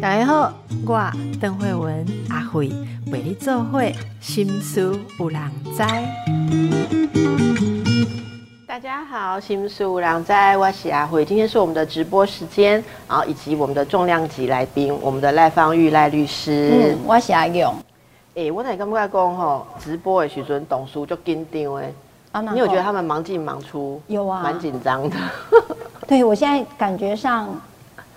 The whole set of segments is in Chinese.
大家好，我邓慧文阿慧为你做会心思有人知。大家好，心思有人知，我是阿慧。今天是我们的直播时间啊，以及我们的重量级来宾，我们的赖芳玉赖律师。嗯，我是阿勇。诶、我哪感觉讲吼，直播的时阵董叔就紧张诶。啊你有觉得他们忙进忙出？有啊蛮紧张的。对我现在感觉上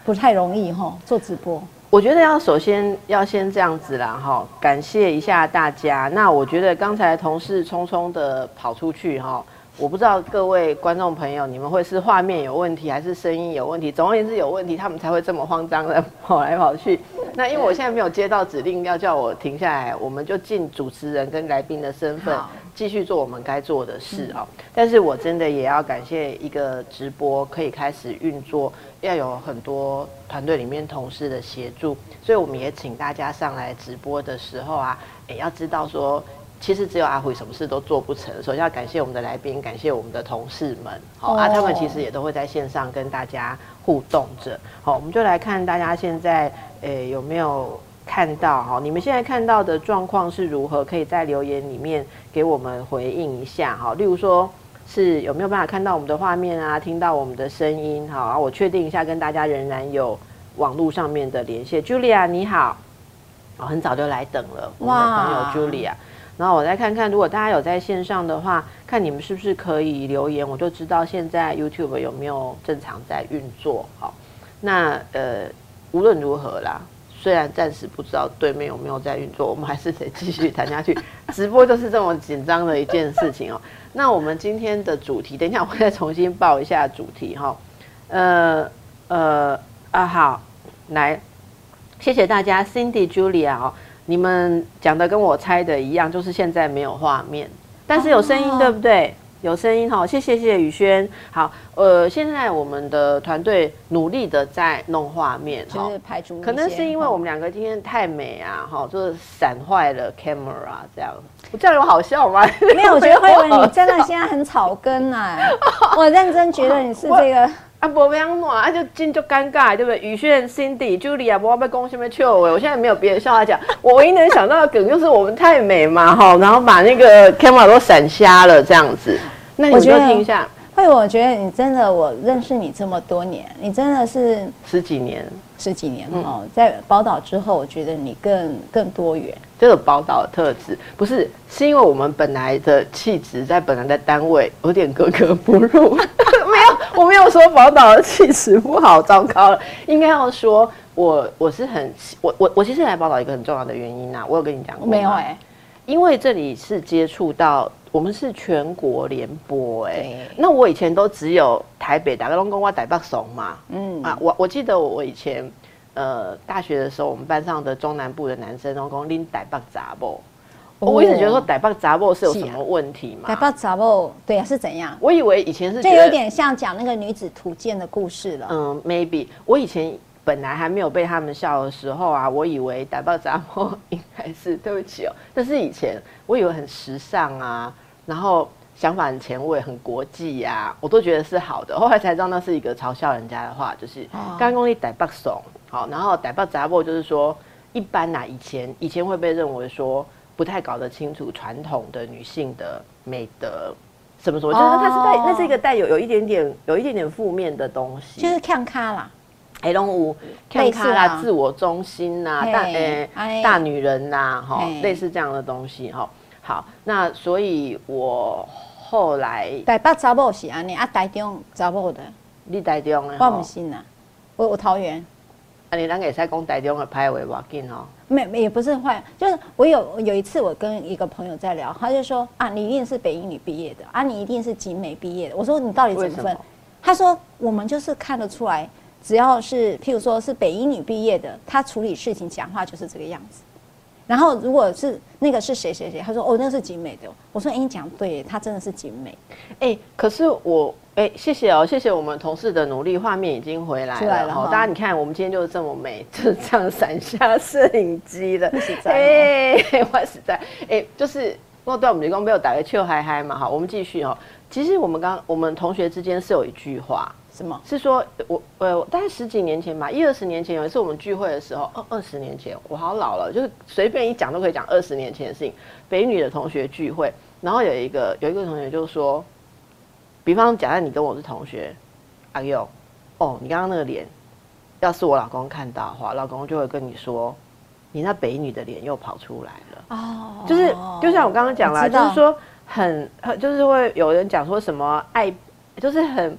不太容易哈，做直播。我觉得要首先要先这样子啦，哈，感谢一下大家。那我觉得刚才同事匆匆的跑出去哈，我不知道各位观众朋友，你们会是画面有问题，还是声音有问题？总而言之有问题，他们才会这么慌张的 跑来跑去。那因为我现在没有接到指令要叫我停下来，我们就尽主持人跟来宾的身份好继续做我们该做的事哦。但是我真的也要感谢一个直播可以开始运作，要有很多团队里面同事的协助，所以我们也请大家上来直播的时候啊，也要知道说。其实只有阿辉什么事都做不成，首先要感谢我们的来宾，感谢我们的同事们，好、啊，哦他们其实也都会在线上跟大家互动着。好，我们就来看大家现在诶有没有看到哈？你们现在看到的状况是如何？可以在留言里面给我们回应一下哈。例如说是有没有办法看到我们的画面啊，听到我们的声音？好，啊我确定一下，跟大家仍然有网络上面的连线。Julia 你好，哦，很早就来等了，我们的朋友 Julia。然后我再看看，如果大家有在线上的话，看你们是不是可以留言，我就知道现在 YouTube 有没有正常在运作。好，那呃，无论如何啦，虽然暂时不知道对面有没有在运作，我们还是得继续谈下去。直播就是这么紧张的一件事情哦。那我们今天的主题，等一下我再重新报一下主题哈。呃呃啊好，来，谢谢大家，Cindy Julia 哦，你们讲的跟我猜的一样，就是现在没有画面，但是有声音，哦对不对？有声音哈，谢谢谢谢宇轩。好，呃，现在我们的团队努力的在弄画面哈就，是排除可能是因为哦我们两个今天太美啊，哈，就是闪坏了 camera 这样。我这样有好笑吗？没有，我觉得慧文好你真的 现在很草根啊！我认真觉得你是这个，啊，不要暖啊，就进就尴尬，对不对？宇轩、Cindy、Julia，我要被攻下面笑我，我现在没有别的笑话讲，我唯一能想到的梗就是我们太美嘛，哈，然后把那个 camera 都闪瞎了这样子。那你们就听一下，会，我觉得你真的，我认识你这么多年，你真的是十几年十几年嗯。哦，在宝岛之后，我觉得你更更多元。这个宝岛的特质，不是是因为我们本来的气质在本来的单位有点格格不入，没有，我没有说宝岛的气质不好，糟糕了，应该要说我我是很我我我其实来宝岛一个很重要的原因啊，我有跟你讲过没有哎、因为这里是接触到我们是全国联播哎、对。那我以前都只有台北打个龙宫哇台北怂嘛，嗯。啊，我我记得我以前呃大学的时候，我们班上的中南部的男生都讲拎台北杂不，哦。我一直觉得说逮棒杂不是有什么问题嘛，逮棒杂报对啊是怎样？我以为以前是就有点像讲那个女子图鉴的故事了。嗯，maybe。我以前本来还没有被他们笑的时候啊，我以为打爆杂货应该是对不起哦，但是以前我以为很时尚啊，然后想法很前卫、很国际呀、我都觉得是好的。后来才知道那是一个嘲笑人家的话，就是哦刚公力逮爆怂，好，然后逮爆杂货就是说一般呐、以前以前会被认为说不太搞得清楚传统的女性的美德。什么什么，就是它是带，哦那是一个带有有一点点有一点点负面的东西，就是看咖啦，哎龙舞看咖啦、啊自我中心呐、大诶、哎大女人呐、哈、嘿类似这样的东西哈。好，那所以我后来台北查某是安尼，啊，台中查某的，你台中的我吼不信呐，我我桃园。啊，你咱会使讲台中的派话要紧哦。没也不是坏，就是我有有一次我跟一个朋友在聊，他就说啊，你一定是北英女毕业的啊，你一定是景美毕业的。我说你到底怎么分么？他说我们就是看得出来，只要是譬如说是北英女毕业的，他处理事情讲话就是这个样子。然后如果是那个是谁谁谁，他说哦那是景美的。我说哎你讲对，他真的是景美。哎、可是我哎、谢谢哦，谢谢我们同事的努力，画面已经回来了哈。大家你看，我们今天就是这么美，就是这样闪下摄影机的，不实在哦哎、我实在哎、就是我对我们员工没有打个秋嗨嗨嘛好。我们继续哦。其实我们刚我们同学之间是有一句话，什么？是说我呃，大概十几年前吧，一二十年前有一次我们聚会的时候，二二十年前，我好老了，就是随便一讲都可以讲二十年前的事情。北女的同学聚会，然后有一个有一个同学就说，比方假设你跟我是同学，阿佑，哦，你刚刚那个脸，要是我老公看到的话，老公就会跟你说，你那北女的脸又跑出来了。哦，就是就像我刚刚讲了，就是说很很就是会有人讲说什么爱，就是很。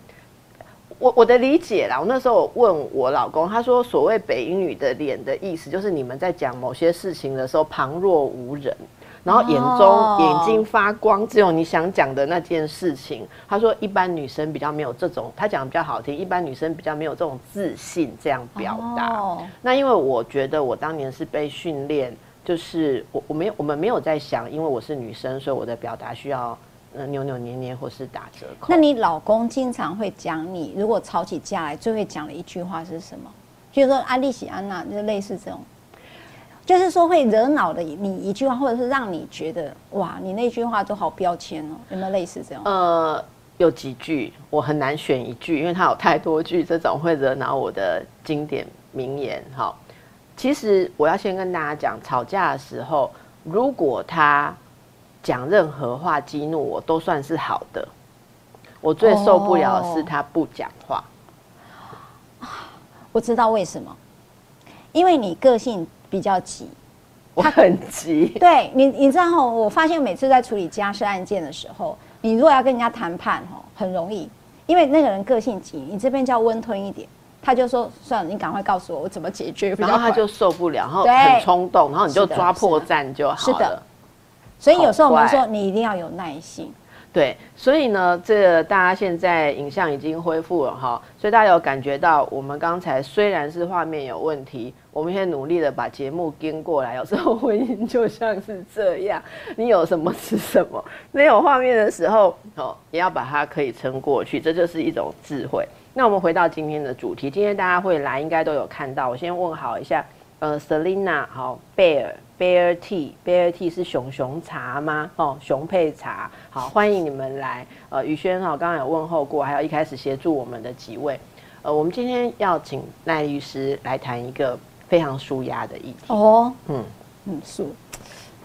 我我的理解啦，我那时候问我老公，他说所谓北英语的脸的意思，就是你们在讲某些事情的时候旁若无人，然后眼中眼睛发光，只有你想讲的那件事情。他说一般女生比较没有这种，他讲的比较好听，一般女生比较没有这种自信这样表达。那因为我觉得我当年是被训练，就是我我没有我们没有在想，因为我是女生，所以我的表达需要。扭扭捏捏，或是打折扣。那你老公经常会讲你，如果吵起架来，最会讲的一句话是什么？就是说安利喜安娜，就类似这种，就是说会惹恼的你一句话，或者是让你觉得哇，你那句话都好标签哦，有没有类似这种？呃，有几句，我很难选一句，因为他有太多句这种会惹恼我的经典名言。哈，其实我要先跟大家讲，吵架的时候，如果他。讲任何话激怒我都算是好的，我最受不了的是他不讲话。我知道为什么，因为你个性比较急，我很急。对你，你知道我发现每次在处理家事案件的时候，你如果要跟人家谈判哦，很容易，因为那个人个性急，你这边叫温吞一点，他就说算了，你赶快告诉我我怎么解决。然后他就受不了，然后很冲动，然后你就抓破绽就好了。所以有时候我们说，你一定要有耐心。对，所以呢，这大家现在影像已经恢复了哈，所以大家有感觉到，我们刚才虽然是画面有问题，我们现在努力的把节目跟过来。有时候婚姻就像是这样，你有什么是什么，没有画面的时候，哦，也要把它可以撑过去，这就是一种智慧。那我们回到今天的主题，今天大家会来，应该都有看到。我先问好一下，呃，Selina，好，Bear。Bear Tea，Bear Tea 是熊熊茶吗？哦，熊配茶，好，欢迎你们来。呃，宇轩哈，刚刚有问候过，还有一开始协助我们的几位。呃，我们今天要请赖律师来谈一个非常舒压的议题。哦，嗯嗯，舒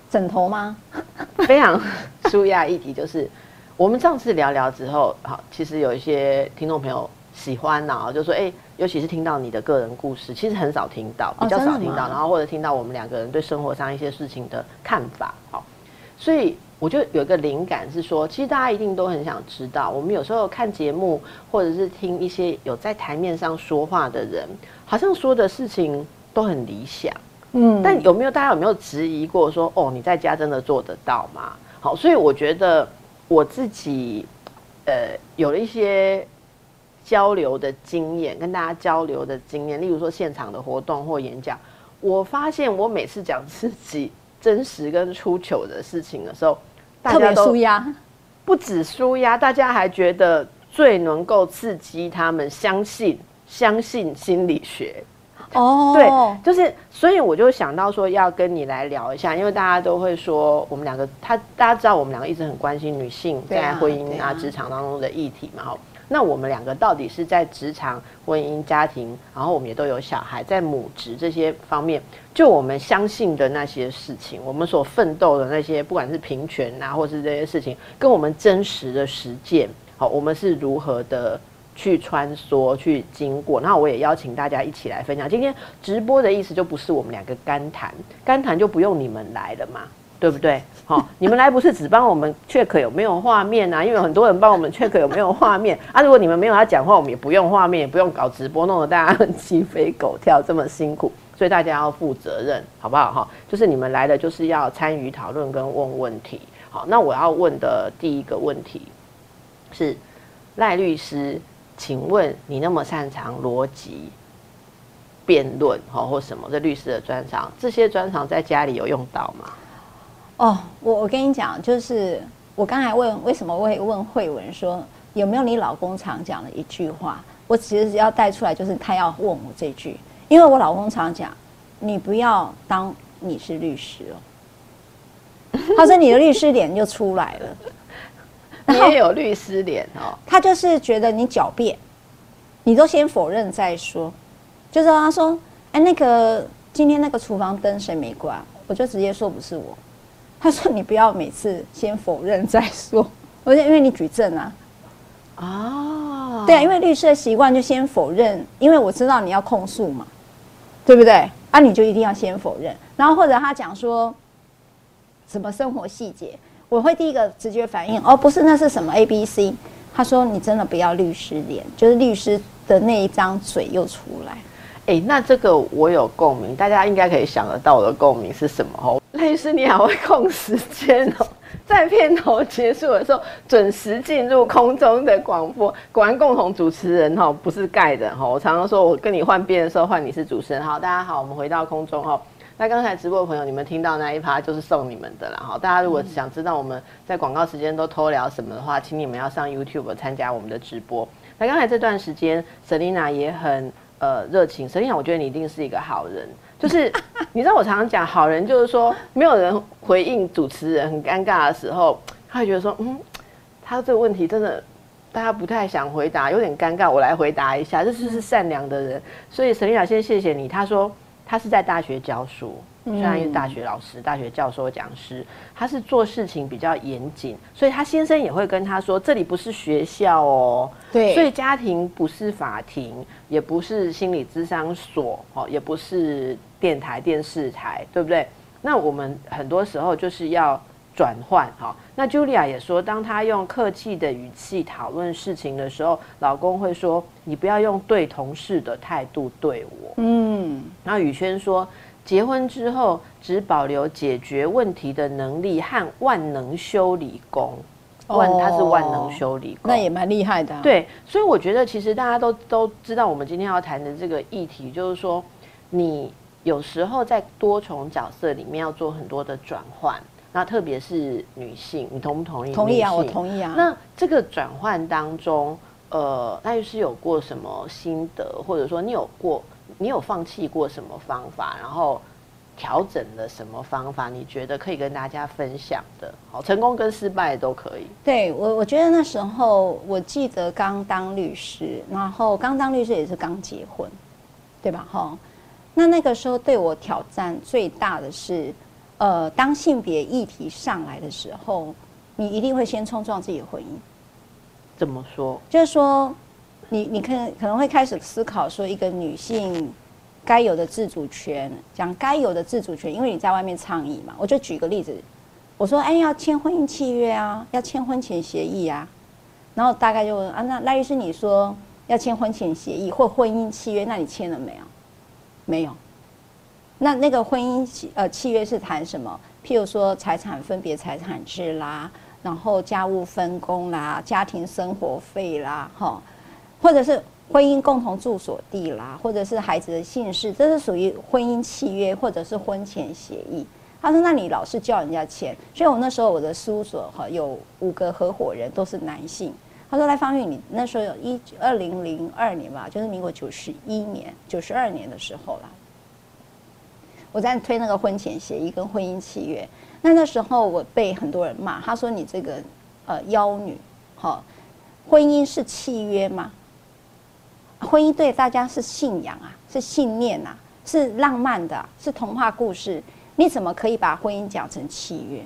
枕头吗？非常舒压议题，就是我们上次聊聊之后，好，其实有一些听众朋友喜欢呢，就说哎。尤其是听到你的个人故事，其实很少听到，比较少听到。然后或者听到我们两个人对生活上一些事情的看法，好，所以我就有一个灵感是说，其实大家一定都很想知道，我们有时候看节目或者是听一些有在台面上说话的人，好像说的事情都很理想，嗯，但有没有大家有没有质疑过说，哦，你在家真的做得到吗？好，所以我觉得我自己，呃，有了一些。交流的经验，跟大家交流的经验，例如说现场的活动或演讲，我发现我每次讲自己真实跟出糗的事情的时候，大家都舒压，不止舒压，大家还觉得最能够刺激他们相信相信心理学。哦，对，就是所以我就想到说要跟你来聊一下，因为大家都会说我们两个，他大家知道我们两个一直很关心女性在婚姻啊。职场当中的议题嘛，哈。那我们两个到底是在职场、婚姻、家庭，然后我们也都有小孩，在母职这些方面，就我们相信的那些事情，我们所奋斗的那些，不管是平权啊，或是这些事情，跟我们真实的实践，好，我们是如何的去穿梭、去经过？那我也邀请大家一起来分享。今天直播的意思就不是我们两个干谈，干谈就不用你们来了嘛。对不对？好，你们来不是只帮我们 check 有没有画面啊？因为很多人帮我们 check 有没有画面啊。如果你们没有他讲话，我们也不用画面，也不用搞直播，弄得大家鸡飞狗跳，这么辛苦。所以大家要负责任，好不好？哈，就是你们来的就是要参与讨论跟问问题。好，那我要问的第一个问题是赖律师，请问你那么擅长逻辑辩论，哈，或什么这律师的专长，这些专长在家里有用到吗？哦，我我跟你讲，就是我刚才问为什么会问慧文说有没有你老公常讲的一句话，我其实要带出来，就是他要问我这句，因为我老公常讲，你不要当你是律师哦，他说你的律师脸就出来了，你也有律师脸哦，他就是觉得你狡辩，你都先否认再说。就是他说，哎，那个今天那个厨房灯谁没关？我就直接说不是我。他说你不要每次先否认再说，而且因为你举证啊。哦，对啊，因为律师的习惯就先否认，因为我知道你要控诉嘛，对不对？啊，你就一定要先否认，然后或者他讲说什么生活细节，我会第一个直觉反应，哦，不是，那是什么 A B C？他说你真的不要律师脸，就是律师的那一张嘴又出来。哎，那这个我有共鸣，大家应该可以想得到我的共鸣是什么哦。律师你还会控时间哦。在片头结束的时候，准时进入空中的广播。果然，共同主持人哈不是盖的哈。我常常说，我跟你换边的时候，换你是主持人。好，大家好，我们回到空中哈。那刚才直播的朋友，你们听到那一趴就是送你们的了哈。大家如果想知道我们在广告时间都偷聊什么的话，请你们要上 YouTube 参加我们的直播。那刚才这段时间，Selina 也很呃热情。Selina，我觉得你一定是一个好人。就是你知道我常常讲好人，就是说没有人回应主持人很尴尬的时候，他会觉得说，嗯，他这个问题真的大家不太想回答，有点尴尬，我来回答一下。这就是善良的人，所以沈丽雅先谢谢你。他说他是在大学教书。虽然是大学老师、大学教授、讲师，他是做事情比较严谨，所以他先生也会跟他说：“这里不是学校哦，对，所以家庭不是法庭，也不是心理咨商所，哦，也不是电台、电视台，对不对？那我们很多时候就是要转换，哈。那 Julia 也说，当她用客气的语气讨论事情的时候，老公会说：你不要用对同事的态度对我。嗯，然后宇轩说。结婚之后，只保留解决问题的能力和万能修理工。万，他是万能修理工，那也蛮厉害的。对，所以我觉得其实大家都都知道，我们今天要谈的这个议题，就是说，你有时候在多重角色里面要做很多的转换。那特别是女性，你同不同意？同意啊，我同意啊。那这个转换当中，呃，那就是有过什么心得，或者说你有过？你有放弃过什么方法，然后调整了什么方法？你觉得可以跟大家分享的？好，成功跟失败都可以。对我，我觉得那时候我记得刚当律师，然后刚当律师也是刚结婚，对吧？哈，那那个时候对我挑战最大的是，呃，当性别议题上来的时候，你一定会先冲撞自己的婚姻。怎么说？就是说。你你可能可能会开始思考说，一个女性该有的自主权，讲该有的自主权，因为你在外面倡议嘛。我就举个例子，我说，哎，要签婚姻契约啊，要签婚前协议啊。然后大概就问啊，那赖律师，你说要签婚前协议或婚姻契约，那你签了没有？没有。那那个婚姻呃契约是谈什么？譬如说财产分别财产制啦，然后家务分工啦，家庭生活费啦，哈。或者是婚姻共同住所地啦，或者是孩子的姓氏，这是属于婚姻契约或者是婚前协议。他说：“那你老是叫人家签。”所以我那时候我的事务所哈有五个合伙人都是男性。他说：“赖芳玉，你那时候有一二零零二年吧，就是民国九十一年、九十二年的时候啦，我在推那个婚前协议跟婚姻契约。那那时候我被很多人骂，他说你这个呃妖女，哈，婚姻是契约吗？”婚姻对大家是信仰啊，是信念呐，是浪漫的，是童话故事。你怎么可以把婚姻讲成契约？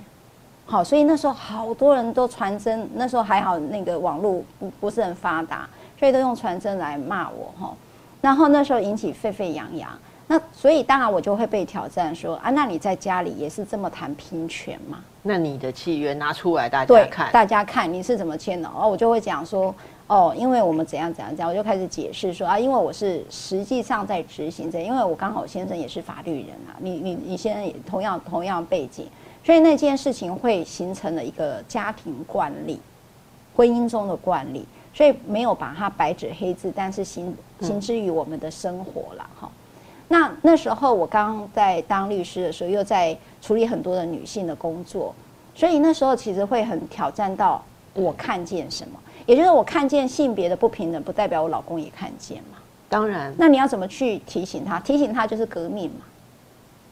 好，所以那时候好多人都传真，那时候还好那个网络不不是很发达，所以都用传真来骂我哈。然后那时候引起沸沸扬扬，那所以当然我就会被挑战说啊，那你在家里也是这么谈平权吗？那你的契约拿出来大家看，大家看你是怎么签的？哦，我就会讲说。哦，因为我们怎样怎样怎样，我就开始解释说啊，因为我是实际上在执行这，因为我刚好先生也是法律人啊，你你你先生也同样同样背景，所以那件事情会形成了一个家庭惯例，婚姻中的惯例，所以没有把它白纸黑字，但是行行之于我们的生活了哈。那那时候我刚在当律师的时候，又在处理很多的女性的工作，所以那时候其实会很挑战到我看见什么。也就是我看见性别的不平等，不代表我老公也看见嘛？当然。那你要怎么去提醒他？提醒他就是革命嘛，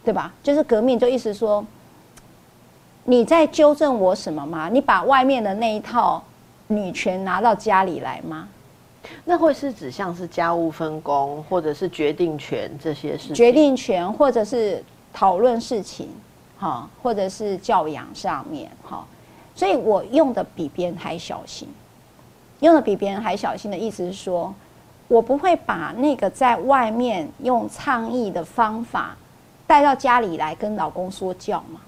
对吧？就是革命，就意思说，你在纠正我什么吗？你把外面的那一套女权拿到家里来吗？那会是指像是家务分工，或者是决定权这些事情？决定权，或者是讨论事情，哈，或者是教养上面，哈，所以我用的比别人还小心。用的比别人还小心的意思是说，我不会把那个在外面用倡议的方法带到家里来跟老公说教嘛。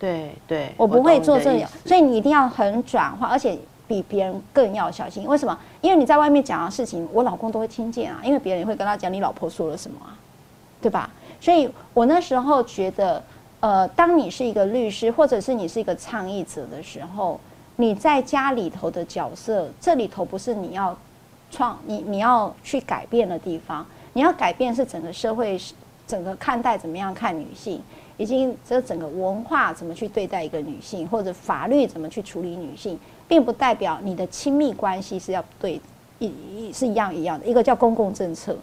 对对，我不会做这样，所以你一定要很转化，而且比别人更要小心。为什么？因为你在外面讲的事情，我老公都会听见啊，因为别人会跟他讲你老婆说了什么啊，对吧？所以我那时候觉得，呃，当你是一个律师，或者是你是一个倡议者的时候。你在家里头的角色，这里头不是你要创你你要去改变的地方，你要改变是整个社会整个看待怎么样看女性，以及这整个文化怎么去对待一个女性，或者法律怎么去处理女性，并不代表你的亲密关系是要对一是一样一样的。一个叫公共政策，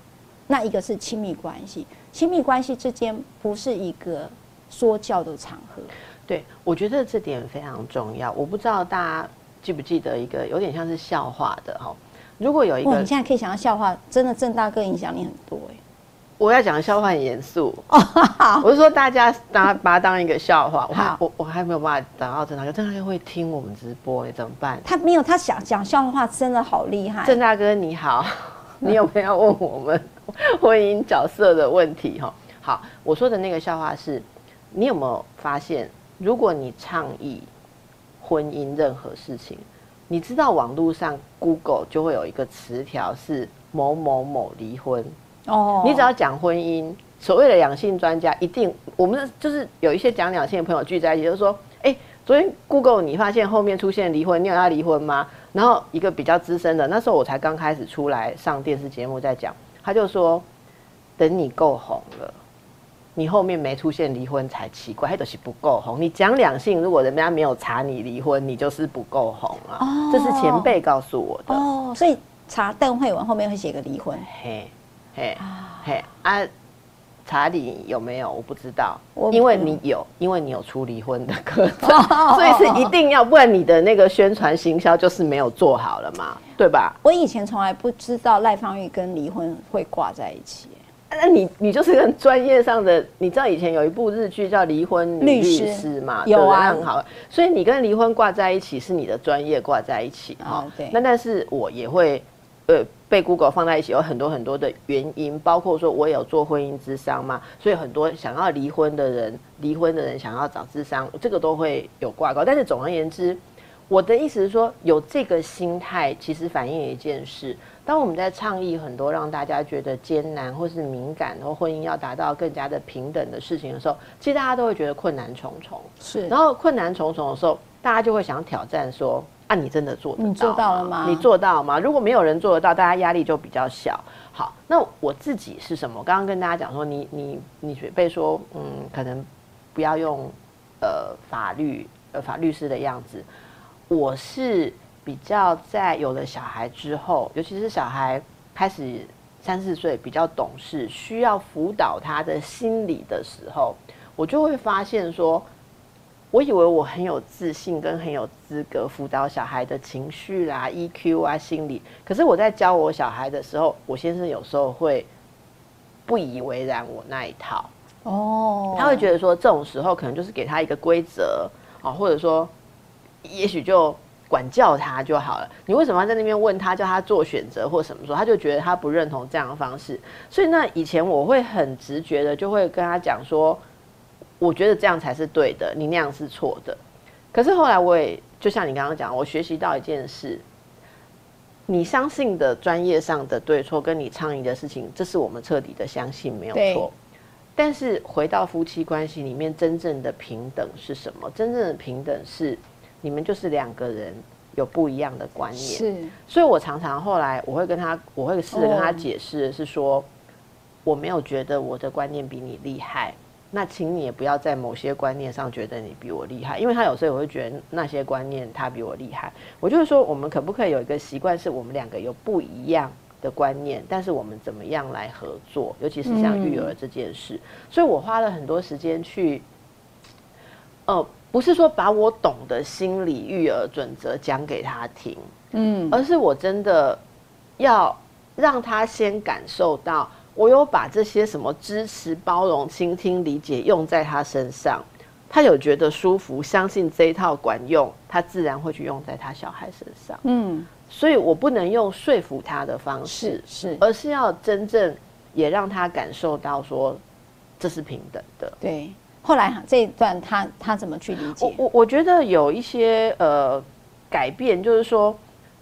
那一个是亲密关系，亲密关系之间不是一个说教的场合。对，我觉得这点非常重要。我不知道大家记不记得一个有点像是笑话的哈。如果有一个，你现在可以想到笑话，真的郑大哥影响力很多哎。我要讲的笑话很严肃，我是说大家拿把它当一个笑话。我我我还没有办法找到郑大哥，郑大哥会听我们直播哎，怎么办？他没有，他想讲笑话真的好厉害。郑大哥你好，你有没有问我们 婚姻角色的问题哈？好，我说的那个笑话是，你有没有发现？如果你倡议婚姻任何事情，你知道网络上 Google 就会有一个词条是某某某离婚哦。你只要讲婚姻，所谓的两性专家一定，我们就是有一些讲两性的朋友聚在一起，就是说：哎，昨天 Google 你发现后面出现离婚，你有要离婚吗？然后一个比较资深的，那时候我才刚开始出来上电视节目，在讲，他就说：等你够红了。你后面没出现离婚才奇怪，还都是不够红。你讲两性，如果人家没有查你离婚，你就是不够红啊。哦，这是前辈告诉我的。哦，所以查邓慧文后面会写个离婚。嘿，嘿，嘿啊，查理有没有？我不知道，因为你有，因为你有出离婚的课 程，所以是一定要，不然你的那个宣传行销就是没有做好了嘛，对吧？我以前从来不知道赖芳玉跟离婚会挂在一起。那你你就是跟专业上的，你知道以前有一部日剧叫《离婚律师》嘛？有啊，很好。所以你跟离婚挂在一起，是你的专业挂在一起哈。对。那但是我也会，呃，被 Google 放在一起，有很多很多的原因，包括说我有做婚姻智商嘛，所以很多想要离婚的人，离婚的人想要找智商，这个都会有挂钩。但是总而言之，我的意思是说，有这个心态，其实反映一件事。当我们在倡议很多让大家觉得艰难或是敏感，然后婚姻要达到更加的平等的事情的时候，其实大家都会觉得困难重重。是，然后困难重重的时候，大家就会想挑战说：啊，你真的做得到？你做到了吗？你做到吗？如果没有人做得到，大家压力就比较小。好，那我自己是什么？我刚刚跟大家讲说，你你你准备说，嗯，可能不要用呃法律呃法律师的样子。我是。比较在有了小孩之后，尤其是小孩开始三四岁比较懂事，需要辅导他的心理的时候，我就会发现说，我以为我很有自信跟很有资格辅导小孩的情绪啦、EQ 啊、心理，可是我在教我小孩的时候，我先生有时候会不以为然我那一套哦，他会觉得说这种时候可能就是给他一个规则啊，或者说也许就。管教他就好了。你为什么要在那边问他，叫他做选择或什么时候？他就觉得他不认同这样的方式。所以那以前我会很直觉的就会跟他讲说，我觉得这样才是对的，你那样是错的。可是后来我也就像你刚刚讲，我学习到一件事：你相信的专业上的对错，跟你倡议的事情，这是我们彻底的相信没有错。但是回到夫妻关系里面，真正的平等是什么？真正的平等是。你们就是两个人有不一样的观念，是，所以我常常后来我会跟他，我会试着跟他解释，是说我没有觉得我的观念比你厉害，那请你也不要在某些观念上觉得你比我厉害，因为他有时候也会觉得那些观念他比我厉害，我就是说我们可不可以有一个习惯，是我们两个有不一样的观念，但是我们怎么样来合作，尤其是像育儿这件事，所以我花了很多时间去，呃。不是说把我懂的心理育儿准则讲给他听，嗯，而是我真的要让他先感受到，我有把这些什么支持、包容、倾听、理解用在他身上，他有觉得舒服，相信这一套管用，他自然会去用在他小孩身上。嗯，所以我不能用说服他的方式是，是，而是要真正也让他感受到说这是平等的。对。后来这一段他他怎么去理解？我我我觉得有一些呃改变，就是说，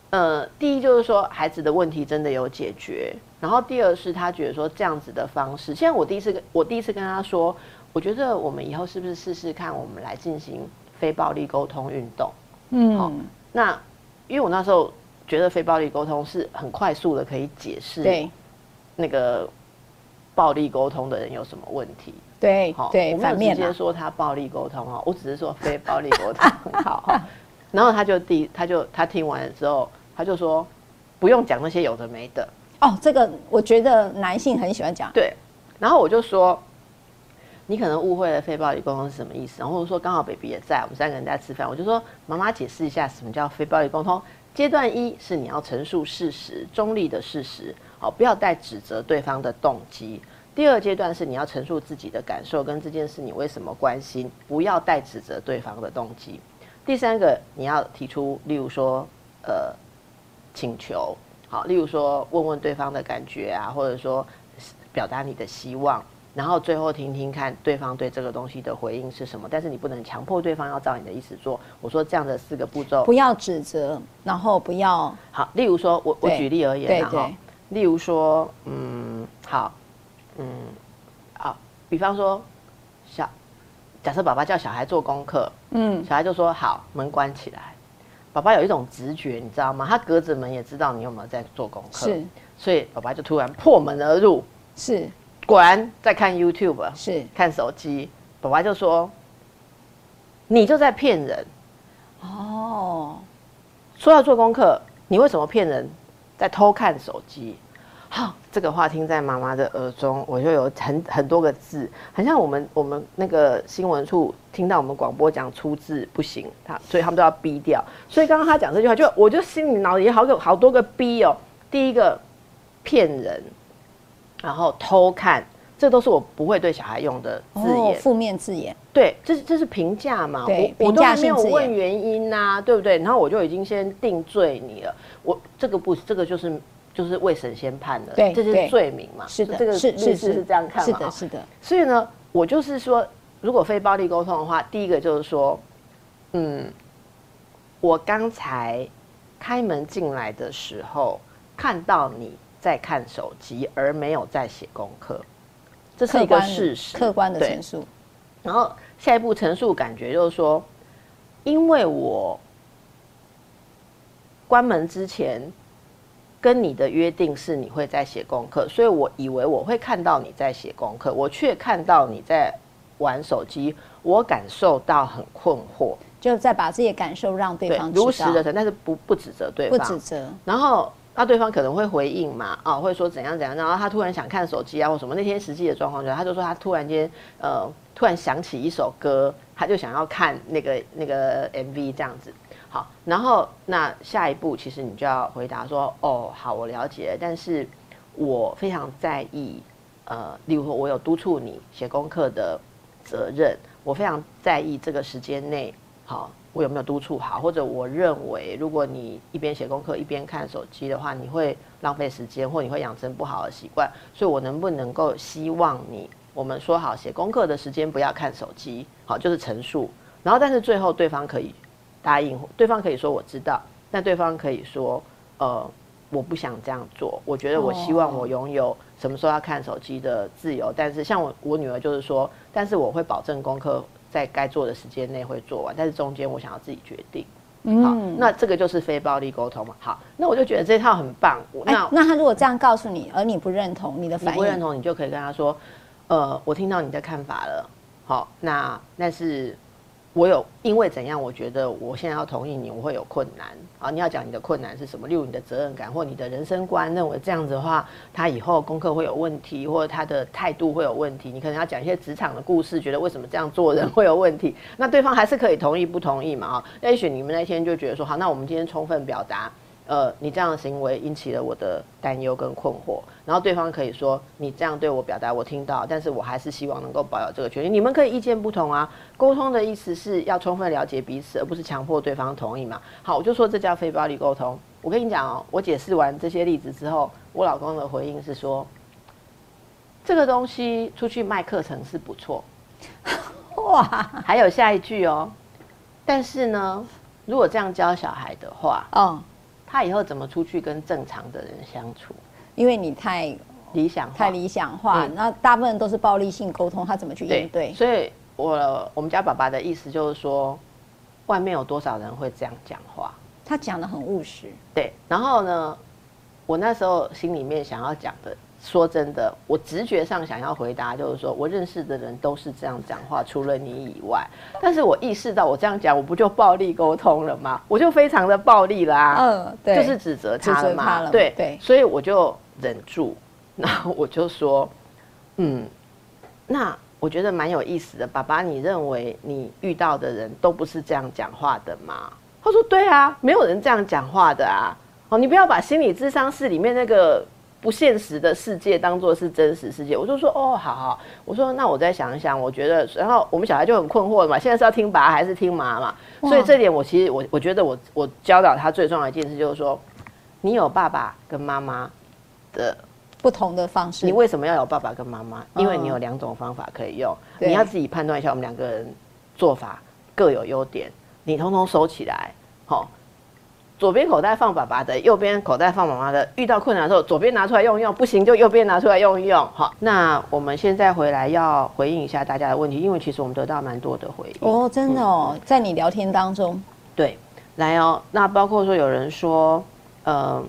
呃，第一就是说孩子的问题真的有解决，然后第二是他觉得说这样子的方式，现在我第一次跟我第一次跟他说，我觉得我们以后是不是试试看，我们来进行非暴力沟通运动？嗯，好，那因为我那时候觉得非暴力沟通是很快速的可以解释对那个暴力沟通的人有什么问题。对，好，对，我没有直接说他暴力沟通哦，我只是说非暴力沟通很 好。然后他就第，他就他听完了之后，他就说不用讲那些有的没的。哦，这个我觉得男性很喜欢讲。对，然后我就说，你可能误会了非暴力沟通是什么意思。然后说刚好 baby 也在，我们三个人在吃饭，我就说妈妈解释一下什么叫非暴力沟通。阶段一是你要陈述事实，中立的事实，好，不要带指责对方的动机。第二阶段是你要陈述自己的感受跟这件事你为什么关心，不要带指责对方的动机。第三个你要提出，例如说呃请求，好，例如说问问对方的感觉啊，或者说表达你的希望，然后最后听听看对方对这个东西的回应是什么。但是你不能强迫对方要照你的意思做。我说这样的四个步骤，不要指责，然后不要好。例如说我我举例而言哈，例如说嗯好。嗯，好，比方说，小假设爸爸叫小孩做功课，嗯，小孩就说好，门关起来。爸爸有一种直觉，你知道吗？他隔着门也知道你有没有在做功课，是，所以爸爸就突然破门而入，是，果然在看 YouTube，是，看手机。爸爸就说，你就在骗人，哦，说要做功课，你为什么骗人，在偷看手机？好，这个话听在妈妈的耳中，我就有很很多个字，很像我们我们那个新闻处听到我们广播讲出字不行，他所以他们都要逼掉。所以刚刚他讲这句话，就我就心里脑里好有好多个逼哦。第一个骗人，然后偷看，这都是我不会对小孩用的字眼，负面字眼。对，这是这是评价嘛？我，我都还没有问原因呐，对不对？然后我就已经先定罪你了。我这个不，这个就是。就是未神仙判的，对，这是罪名嘛？是的，这个律师是这样看嘛？是的，是的。所以呢，我就是说，如果非暴力沟通的话，第一个就是说，嗯，我刚才开门进来的时候，看到你在看手机，而没有在写功课，这是一个事实，客观的陈述。然后下一步陈述，感觉就是说，因为我关门之前。跟你的约定是你会在写功课，所以我以为我会看到你在写功课，我却看到你在玩手机，我感受到很困惑，就再把自己的感受让对方如实的但是不不指责对方，不指责。然后那对方可能会回应嘛，啊，会说怎样怎样，然后他突然想看手机啊或什么。那天实际的状况就是，他就说他突然间呃突然想起一首歌，他就想要看那个那个 MV 这样子。好，然后那下一步其实你就要回答说，哦，好，我了解，但是我非常在意，呃，例如说我有督促你写功课的责任，我非常在意这个时间内，好，我有没有督促好，或者我认为如果你一边写功课一边看手机的话，你会浪费时间，或你会养成不好的习惯，所以我能不能够希望你，我们说好写功课的时间不要看手机，好，就是陈述，然后但是最后对方可以。答应对方可以说我知道，但对方可以说，呃，我不想这样做。我觉得我希望我拥有什么时候要看手机的自由。但是像我我女儿就是说，但是我会保证功课在该做的时间内会做完，但是中间我想要自己决定。好，那这个就是非暴力沟通嘛。好，那我就觉得这套很棒。那那他如果这样告诉你，而你不认同你的反应，不认同，你就可以跟他说，呃，我听到你的看法了。好，那但是。我有因为怎样？我觉得我现在要同意你，我会有困难啊！你要讲你的困难是什么？例如你的责任感或你的人生观，认为这样子的话，他以后功课会有问题，或者他的态度会有问题。你可能要讲一些职场的故事，觉得为什么这样做人 会有问题？那对方还是可以同意不同意嘛？啊，也许你们那天就觉得说好，那我们今天充分表达呃，你这样的行为引起了我的担忧跟困惑，然后对方可以说你这样对我表达我听到，但是我还是希望能够保有这个权利。你们可以意见不同啊，沟通的意思是要充分了解彼此，而不是强迫对方同意嘛。好，我就说这叫非暴力沟通。我跟你讲哦，我解释完这些例子之后，我老公的回应是说，这个东西出去卖课程是不错。哇，还有下一句哦，但是呢，如果这样教小孩的话，嗯。他以后怎么出去跟正常的人相处？因为你太理想化、太理想化，那大部分都是暴力性沟通，他怎么去应对？所以，我我们家爸爸的意思就是说，外面有多少人会这样讲话？他讲的很务实。对，然后呢，我那时候心里面想要讲的。说真的，我直觉上想要回答就是说，我认识的人都是这样讲话，除了你以外。但是我意识到我这样讲，我不就暴力沟通了吗？我就非常的暴力啦，嗯，对，就是指责他了嘛，对对。所以我就忍住，然后我就说，嗯，那我觉得蛮有意思的。爸爸，你认为你遇到的人都不是这样讲话的吗？他说，对啊，没有人这样讲话的啊。哦，你不要把心理智商室里面那个。不现实的世界当做是真实世界，我就说哦，好好，我说那我再想一想，我觉得，然后我们小孩就很困惑了嘛，现在是要听爸还是听妈嘛？所以这点我其实我我觉得我我教导他最重要的一件事就是说，你有爸爸跟妈妈的不同的方式，你为什么要有爸爸跟妈妈？因为你有两种方法可以用，你要自己判断一下，我们两个人做法各有优点，你通通收起来，好。左边口袋放爸爸的，右边口袋放妈妈的。遇到困难的时候，左边拿出来用一用，不行就右边拿出来用一用。好，那我们现在回来要回应一下大家的问题，因为其实我们得到蛮多的回应。哦，真的哦，在你聊天当中，对，来哦。那包括说有人说，呃，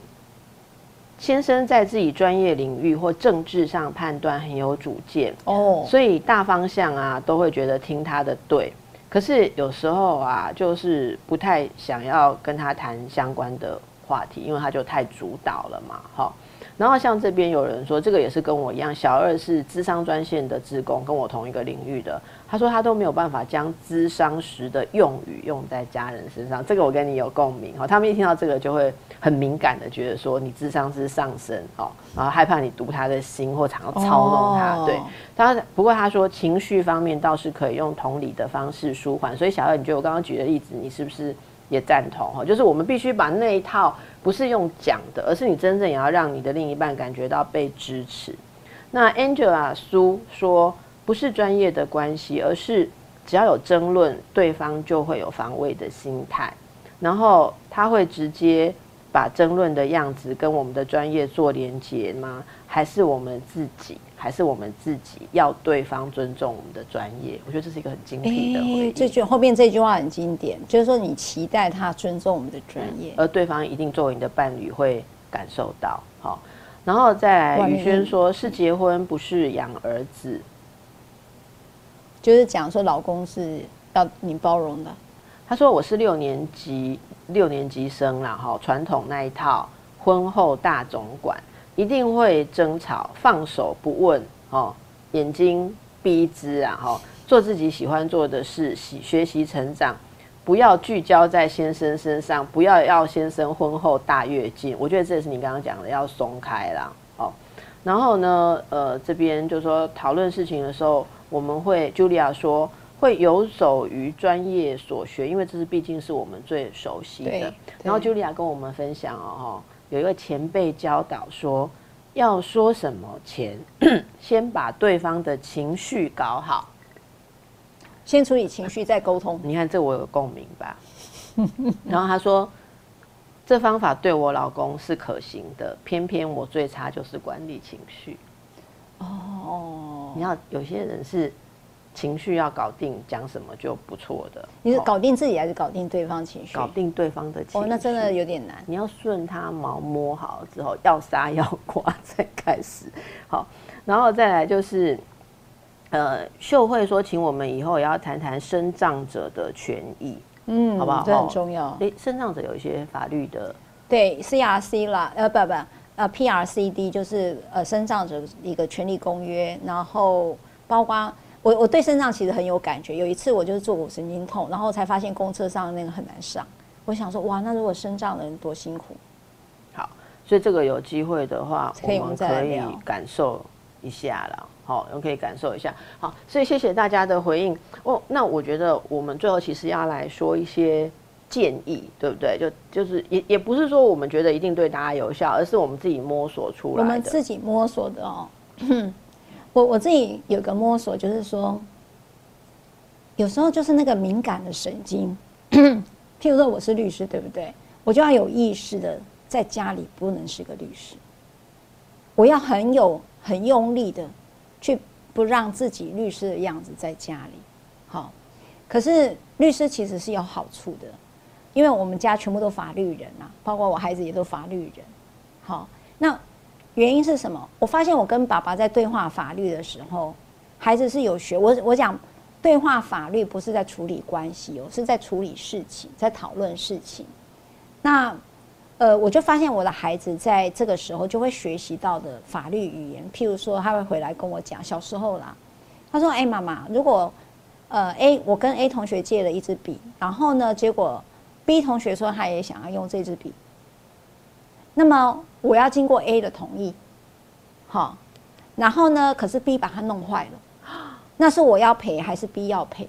先生在自己专业领域或政治上判断很有主见哦，所以大方向啊都会觉得听他的对。可是有时候啊，就是不太想要跟他谈相关的话题，因为他就太主导了嘛，哈。然后像这边有人说，这个也是跟我一样，小二是智商专线的职工，跟我同一个领域的。他说他都没有办法将智商时的用语用在家人身上，这个我跟你有共鸣哈。他们一听到这个就会很敏感的觉得说你智商是上升哦，然后害怕你读他的心或想要操弄他。对，他不过他说情绪方面倒是可以用同理的方式舒缓。所以小二，你觉得我刚刚举的例子，你是不是也赞同哈？就是我们必须把那一套。不是用讲的，而是你真正也要让你的另一半感觉到被支持。那 Angela 苏说，不是专业的关系，而是只要有争论，对方就会有防卫的心态，然后他会直接把争论的样子跟我们的专业做连接吗？还是我们自己？还是我们自己要对方尊重我们的专业，我觉得这是一个很精辟的回。这句后面这句话很经典，就是说你期待他尊重我们的专业，而对方一定作为你的伴侣会感受到。好，然后再来，宇轩说是结婚不是养儿子，就是讲说老公是要你包容的。他说我是六年级六年级生了哈，传统那一套婚后大总管。一定会争吵，放手不问哦，眼睛闭一只啊，哈，做自己喜欢做的事，习学习成长，不要聚焦在先生身上，不要要先生婚后大跃进。我觉得这也是你刚刚讲的，要松开啦，哦。然后呢，呃，这边就说讨论事情的时候，我们会，Julia 说会游走于专业所学，因为这是毕竟是我们最熟悉的。然后 Julia 跟我们分享哦，哈。有一个前辈教导说，要说什么前，先把对方的情绪搞好，先处理情绪再沟通。你看这我有共鸣吧？然后他说，这方法对我老公是可行的，偏偏我最差就是管理情绪。哦，你要有些人是。情绪要搞定，讲什么就不错的。你是搞定自己还是搞定对方情绪？搞定对方的情绪。哦，那真的有点难。你要顺他毛摸好之后，要杀要刮再开始。好，然后再来就是，呃，秀慧说，请我们以后也要谈谈生障者的权益，嗯，好不好？这很重要。诶，生障者有一些法律的，对，CRC 啦，呃，不不，呃，PRCD 就是呃，生障者一个权利公约，然后包括。我我对肾脏其实很有感觉。有一次我就是坐骨神经痛，然后才发现公车上那个很难上。我想说，哇，那如果肾脏的人多辛苦。好所以这个有机会的话，我们可以感受一下了。好，我们可以感受一下。好，所以谢谢大家的回应。哦，那我觉得我们最后其实要来说一些建议，对不对？就就是也也不是说我们觉得一定对大家有效，而是我们自己摸索出来的。我们自己摸索的哦。我我自己有个摸索，就是说，有时候就是那个敏感的神经，譬如说我是律师，对不对？我就要有意识的在家里不能是个律师，我要很有很用力的去不让自己律师的样子在家里。好，可是律师其实是有好处的，因为我们家全部都法律人啊，包括我孩子也都法律人。好，那。原因是什么？我发现我跟爸爸在对话法律的时候，孩子是有学。我我讲对话法律不是在处理关系哦，是在处理事情，在讨论事情。那呃，我就发现我的孩子在这个时候就会学习到的法律语言，譬如说他会回来跟我讲小时候啦，他说：“哎，妈妈，如果呃 A 我跟 A 同学借了一支笔，然后呢，结果 B 同学说他也想要用这支笔。”那么我要经过 A 的同意，好，然后呢？可是 B 把它弄坏了，那是我要赔还是 B 要赔？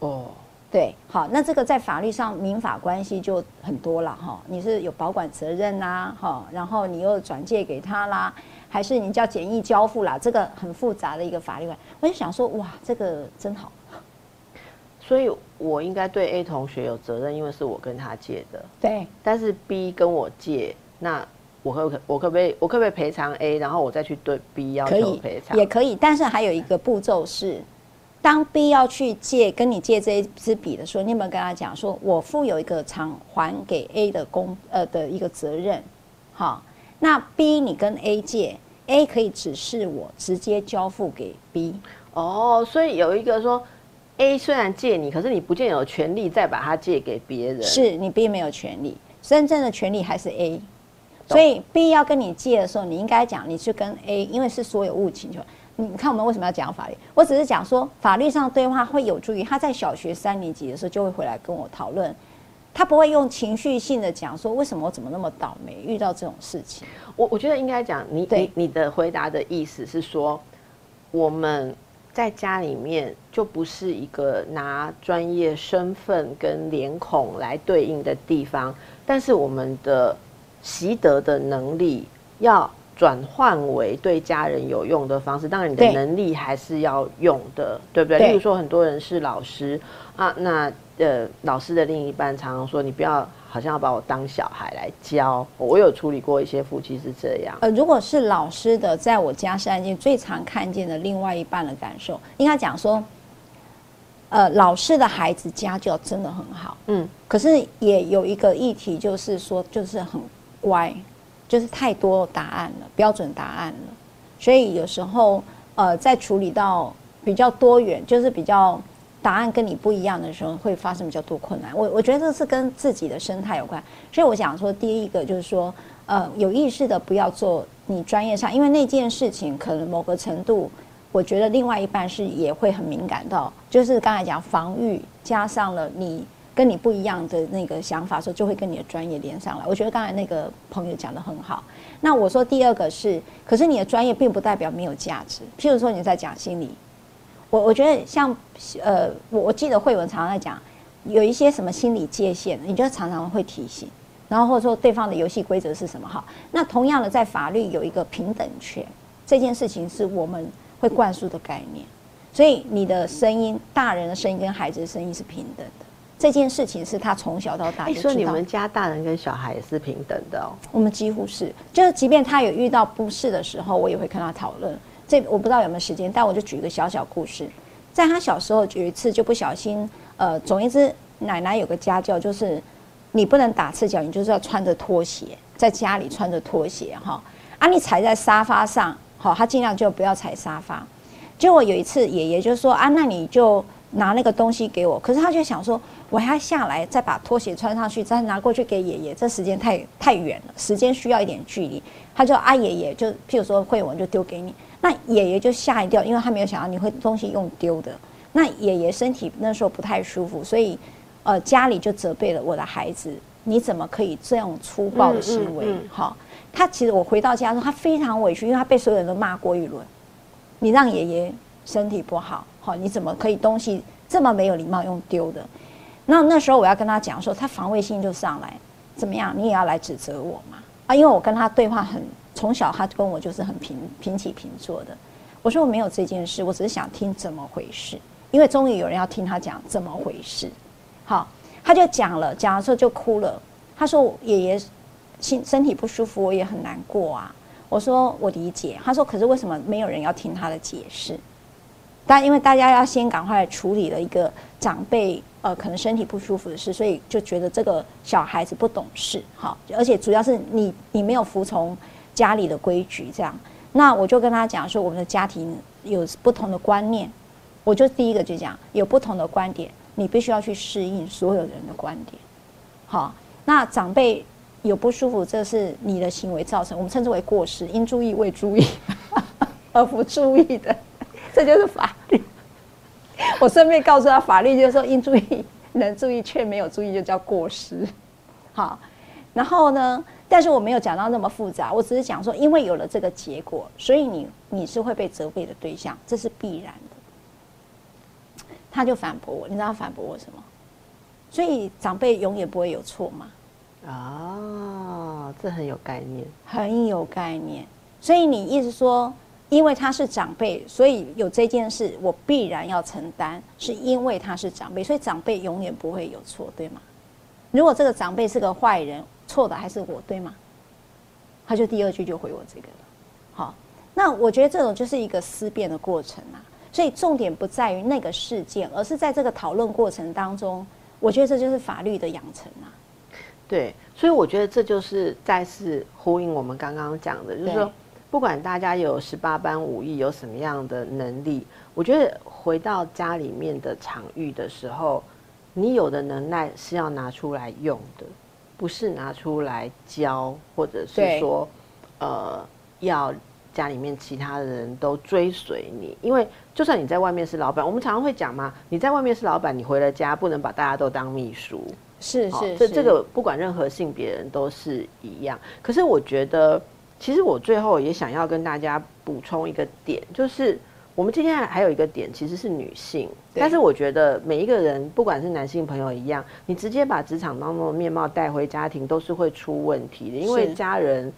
哦，对，好，那这个在法律上民法关系就很多了哈。你是有保管责任啦，哈，然后你又转借给他啦，还是你叫简易交付啦？这个很复杂的一个法律我就想说，哇，这个真好。所以我应该对 A 同学有责任，因为是我跟他借的。对。但是 B 跟我借，那我可可我可不可以我可不可以赔偿 A，然后我再去对 B 要求赔偿？也可以，但是还有一个步骤是，当 B 要去借跟你借这一支笔的时候，你有没有跟他讲说，我负有一个偿还给 A 的公呃的一个责任？好，那 B 你跟 A 借，A 可以指示我直接交付给 B。哦，所以有一个说。A 虽然借你，可是你不见有权利再把它借给别人。是你并没有权利，真正的权利还是 A。所以 B 要跟你借的时候，你应该讲你去跟 A，因为是所有物请求。你看我们为什么要讲法律？我只是讲说法律上对话会有助于他在小学三年级的时候就会回来跟我讨论，他不会用情绪性的讲说为什么我怎么那么倒霉遇到这种事情。我我觉得应该讲你你你的回答的意思是说我们。在家里面就不是一个拿专业身份跟脸孔来对应的地方，但是我们的习得的能力要转换为对家人有用的方式。当然，你的能力还是要用的，对不对？例如说，很多人是老师啊，那呃，老师的另一半常常说，你不要。好像要把我当小孩来教，我有处理过一些夫妻是这样。呃，如果是老师的，在我家是案件最常看见的另外一半的感受，应该讲说，呃，老师的孩子家教真的很好，嗯，可是也有一个议题，就是说，就是很乖，就是太多答案了，标准答案了，所以有时候呃，在处理到比较多元，就是比较。答案跟你不一样的时候，会发生比较多困难。我我觉得这是跟自己的生态有关，所以我想说，第一个就是说，呃，有意识的不要做你专业上，因为那件事情可能某个程度，我觉得另外一半是也会很敏感到，就是刚才讲防御加上了你跟你不一样的那个想法时候，就会跟你的专业连上来。我觉得刚才那个朋友讲的很好。那我说第二个是，可是你的专业并不代表没有价值。譬如说你在讲心理。我我觉得像呃，我我记得慧文常常在讲，有一些什么心理界限，你就常常会提醒，然后或者说对方的游戏规则是什么哈。那同样的，在法律有一个平等权，这件事情是我们会灌输的概念。所以你的声音，大人的声音跟孩子的声音是平等的，这件事情是他从小到大就知道。说你们家大人跟小孩也是平等的哦？我们几乎是，就是即便他有遇到不适的时候，我也会跟他讨论。这我不知道有没有时间，但我就举一个小小故事。在他小时候有一次就不小心，呃，总之奶奶有个家教，就是你不能打赤脚，你就是要穿着拖鞋在家里穿着拖鞋哈。啊，你踩在沙发上，好，他尽量就不要踩沙发。结果有一次爷爷就说啊，那你就拿那个东西给我。可是他就想说，我还要下来再把拖鞋穿上去，再拿过去给爷爷，这时间太太远了，时间需要一点距离。他就啊爷爷就譬如说慧文就丢给你。那爷爷就吓一跳，因为他没有想到你会东西用丢的。那爷爷身体那时候不太舒服，所以呃家里就责备了我的孩子，你怎么可以这样粗暴的行为？好，他其实我回到家说他非常委屈，因为他被所有人都骂过一轮。你让爷爷身体不好，好，你怎么可以东西这么没有礼貌用丢的？那那时候我要跟他讲说，他防卫心就上来，怎么样？你也要来指责我嘛？啊，因为我跟他对话很从小，他跟我就是很平平起平坐的。我说我没有这件事，我只是想听怎么回事，因为终于有人要听他讲怎么回事。好，他就讲了，讲的时候就哭了。他说爷爷心身体不舒服，我也很难过啊。我说我理解。他说可是为什么没有人要听他的解释？但因为大家要先赶快处理了一个长辈呃可能身体不舒服的事，所以就觉得这个小孩子不懂事。好，而且主要是你你没有服从家里的规矩，这样。那我就跟他讲说，我们的家庭有不同的观念，我就第一个就讲有不同的观点，你必须要去适应所有人的观点。好，那长辈有不舒服，这是你的行为造成，我们称之为过失，应注意未注意 而不注意的，这就是法律。我顺便告诉他，法律就是说应注意能注意却没有注意，就叫过失。好，然后呢？但是我没有讲到那么复杂，我只是讲说，因为有了这个结果，所以你你是会被责备的对象，这是必然的。他就反驳我，你知道他反驳我什么？所以长辈永远不会有错吗？啊，这很有概念，很有概念。所以你意思说，因为他是长辈，所以有这件事，我必然要承担，是因为他是长辈，所以长辈永远不会有错，对吗？如果这个长辈是个坏人。错的还是我对吗？他就第二句就回我这个了。好，那我觉得这种就是一个思辨的过程啊。所以重点不在于那个事件，而是在这个讨论过程当中，我觉得这就是法律的养成啊。对，所以我觉得这就是再次呼应我们刚刚讲的，就是说，不管大家有十八般武艺，有什么样的能力，我觉得回到家里面的场域的时候，你有的能耐是要拿出来用的。不是拿出来教，或者是说，呃，要家里面其他的人都追随你，因为就算你在外面是老板，我们常常会讲嘛，你在外面是老板，你回了家不能把大家都当秘书，是是，这这个不管任何性别人都是一样。可是我觉得，其实我最后也想要跟大家补充一个点，就是。我们今天还有一个点，其实是女性，但是我觉得每一个人，不管是男性朋友一样，你直接把职场当中的面貌带回家庭，都是会出问题的，因为家人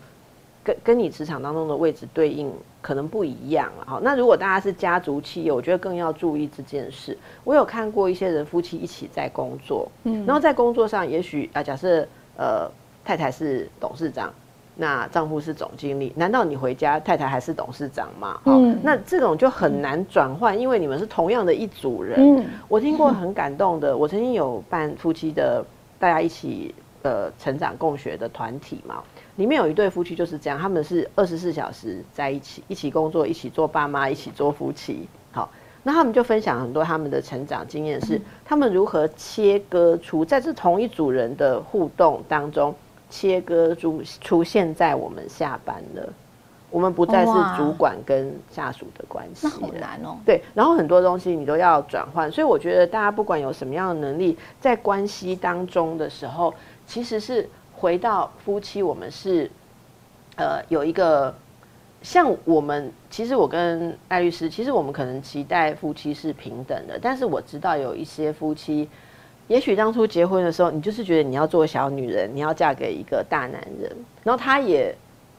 跟跟你职场当中的位置对应可能不一样了。好，那如果大家是家族企业，我觉得更要注意这件事。我有看过一些人夫妻一起在工作，嗯，然后在工作上，也许啊，假设呃太太是董事长。那丈夫是总经理，难道你回家太太还是董事长吗？嗯，那这种就很难转换，因为你们是同样的一组人。嗯，我听过很感动的，我曾经有办夫妻的，大家一起呃成长共学的团体嘛，里面有一对夫妻就是这样，他们是二十四小时在一起，一起工作，一起做爸妈，一起做夫妻。好，那他们就分享很多他们的成长经验，是他们如何切割出在这同一组人的互动当中。切割出出现在我们下班了，我们不再是主管跟下属的关系，那好难哦。对，然后很多东西你都要转换，所以我觉得大家不管有什么样的能力，在关系当中的时候，其实是回到夫妻，我们是呃有一个像我们，其实我跟艾律师，其实我们可能期待夫妻是平等的，但是我知道有一些夫妻。也许当初结婚的时候，你就是觉得你要做小女人，你要嫁给一个大男人，然后他也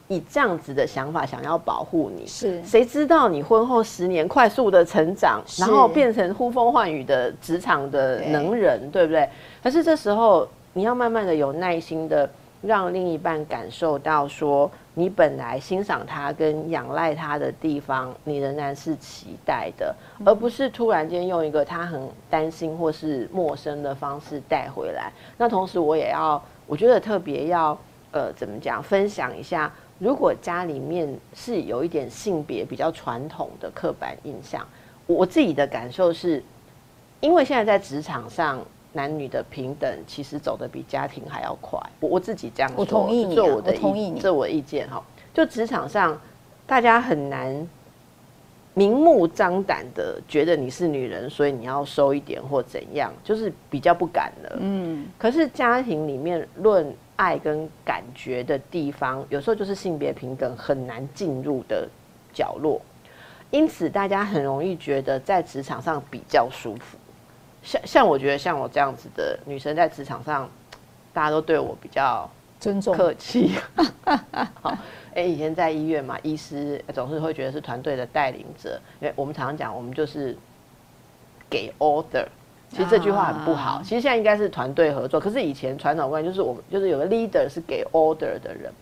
以这样子的想法想要保护你。是，谁知道你婚后十年快速的成长，然后变成呼风唤雨的职场的能人，对不对？可是这时候你要慢慢的有耐心的让另一半感受到说。你本来欣赏他跟仰赖他的地方，你仍然是期待的，而不是突然间用一个他很担心或是陌生的方式带回来。那同时，我也要，我觉得特别要，呃，怎么讲？分享一下，如果家里面是有一点性别比较传统的刻板印象，我自己的感受是，因为现在在职场上。男女的平等其实走的比家庭还要快，我我自己这样说，我同意你，我同意你，这我意见哈。就职场上，大家很难明目张胆的觉得你是女人，所以你要收一点或怎样，就是比较不敢了。嗯，可是家庭里面论爱跟感觉的地方，有时候就是性别平等很难进入的角落，因此大家很容易觉得在职场上比较舒服。像像我觉得像我这样子的女生在职场上，大家都对我比较尊重客气。好。哎，以前在医院嘛，医师总是会觉得是团队的带领者，因为我们常常讲，我们就是给 order。其实这句话很不好，其实现在应该是团队合作。可是以前传统观念就是我们就是有个 leader 是给 order 的人。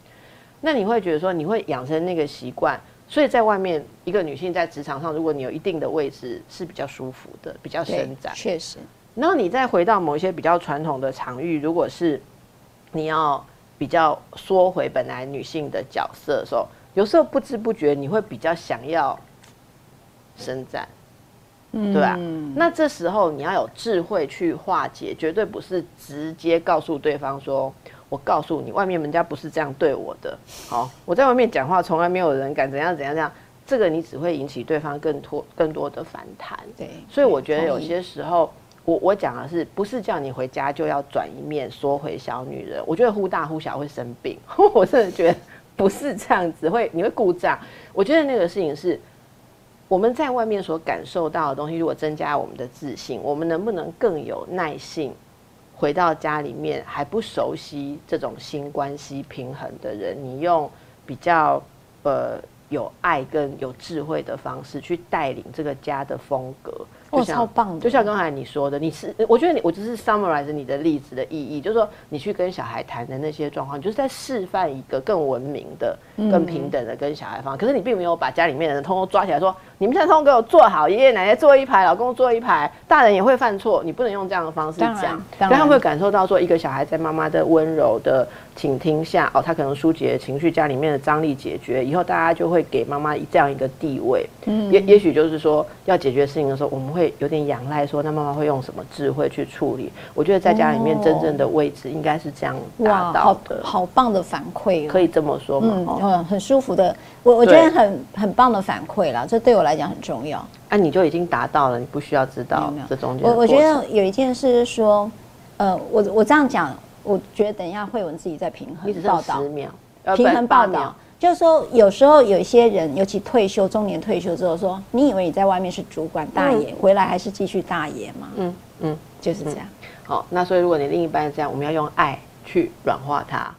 那你会觉得说，你会养成那个习惯，所以在外面一个女性在职场上，如果你有一定的位置，是比较舒服的，比较伸展。确实。然后你再回到某一些比较传统的场域，如果是你要。比较缩回本来女性的角色的时候，有时候不知不觉你会比较想要伸展，嗯对吧？那这时候你要有智慧去化解，绝对不是直接告诉对方说：“我告诉你，外面人家不是这样对我的。”好，我在外面讲话，从来没有人敢怎样怎样怎样。这个你只会引起对方更多更多的反弹。对，所以我觉得有些时候。我我讲的是不是叫你回家就要转一面缩回小女人？我觉得忽大忽小会生病，我真的觉得不是这样子，会你会故障。我觉得那个事情是我们在外面所感受到的东西，如果增加我们的自信，我们能不能更有耐性回到家里面还不熟悉这种新关系平衡的人，你用比较呃有爱跟有智慧的方式去带领这个家的风格。哦，超棒的！就像刚才你说的，你是我觉得你，我只是 summarize 你的例子的意义，就是说你去跟小孩谈的那些状况，你就是在示范一个更文明的、更平等的跟小孩方。可是你并没有把家里面的人通通抓起来说，你们现在通通给我坐好，爷爷奶奶坐一排，老公坐一排，大人也会犯错，你不能用这样的方式讲，让他们会感受到说，一个小孩在妈妈的温柔的倾听下，哦，他可能疏解情绪，家里面的张力解决，以后大家就会给妈妈这样一个地位。嗯，也也许就是说，要解决事情的时候，我们会。有点仰赖，说那妈妈会用什么智慧去处理？我觉得在家里面真正的位置应该是这样达到的，好棒的反馈，可以这么说吗？嗯，很舒服的，我我觉得很很棒的反馈啦，这对我来讲很重要。啊，你就已经达到了，你不需要知道这中间。我我觉得有一件事是说，呃，我我这样讲，我觉得等一下慧文自己在平衡报道，十秒平衡报道。就是说，有时候有一些人，尤其退休、中年退休之后，说：“你以为你在外面是主管大爷，回来还是继续大爷吗？”嗯嗯，就是这样。好，那所以如果你另一半是这样，我们要用爱去软化他。